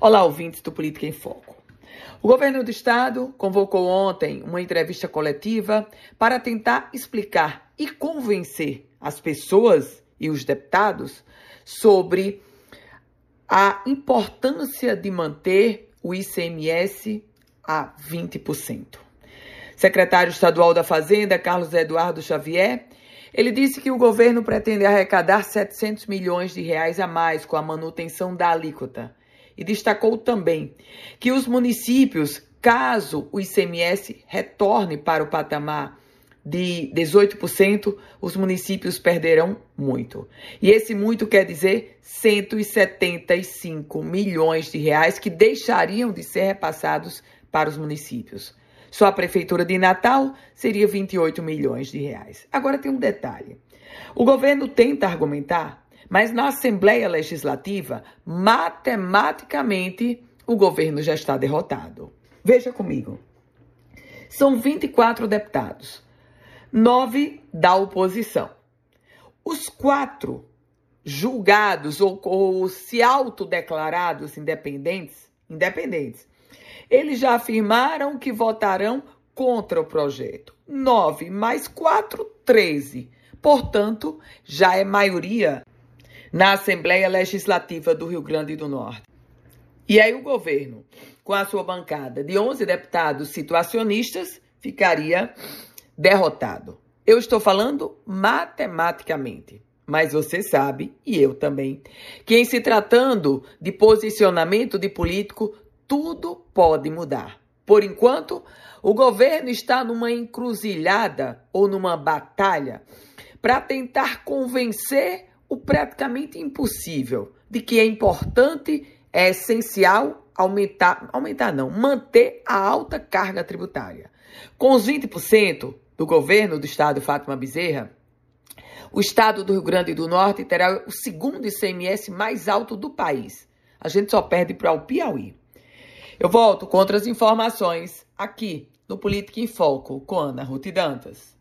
Olá, ouvintes do Política em Foco. O governo do estado convocou ontem uma entrevista coletiva para tentar explicar e convencer as pessoas e os deputados sobre a importância de manter o ICMS a 20%. Secretário estadual da Fazenda, Carlos Eduardo Xavier, ele disse que o governo pretende arrecadar 700 milhões de reais a mais com a manutenção da alíquota. E destacou também que os municípios, caso o ICMS retorne para o patamar de 18%, os municípios perderão muito. E esse muito quer dizer 175 milhões de reais que deixariam de ser repassados para os municípios. Só a prefeitura de Natal seria 28 milhões de reais. Agora tem um detalhe. O governo tenta argumentar, mas na Assembleia Legislativa, matematicamente, o governo já está derrotado. Veja comigo. São 24 deputados, nove da oposição. Os quatro julgados ou, ou se autodeclarados independentes, independentes, eles já afirmaram que votarão contra o projeto. Nove mais quatro, treze. Portanto, já é maioria na Assembleia Legislativa do Rio Grande do Norte. E aí o governo, com a sua bancada de 11 deputados situacionistas, ficaria derrotado. Eu estou falando matematicamente. Mas você sabe, e eu também, que em se tratando de posicionamento de político, tudo pode mudar. Por enquanto, o governo está numa encruzilhada ou numa batalha para tentar convencer o praticamente impossível de que é importante, é essencial aumentar, aumentar não, manter a alta carga tributária. Com os 20% do governo do estado Fátima Bezerra, o estado do Rio Grande do Norte terá o segundo ICMS mais alto do país. A gente só perde para o Piauí. Eu volto com outras informações aqui no Política em Foco com Ana Ruth Dantas.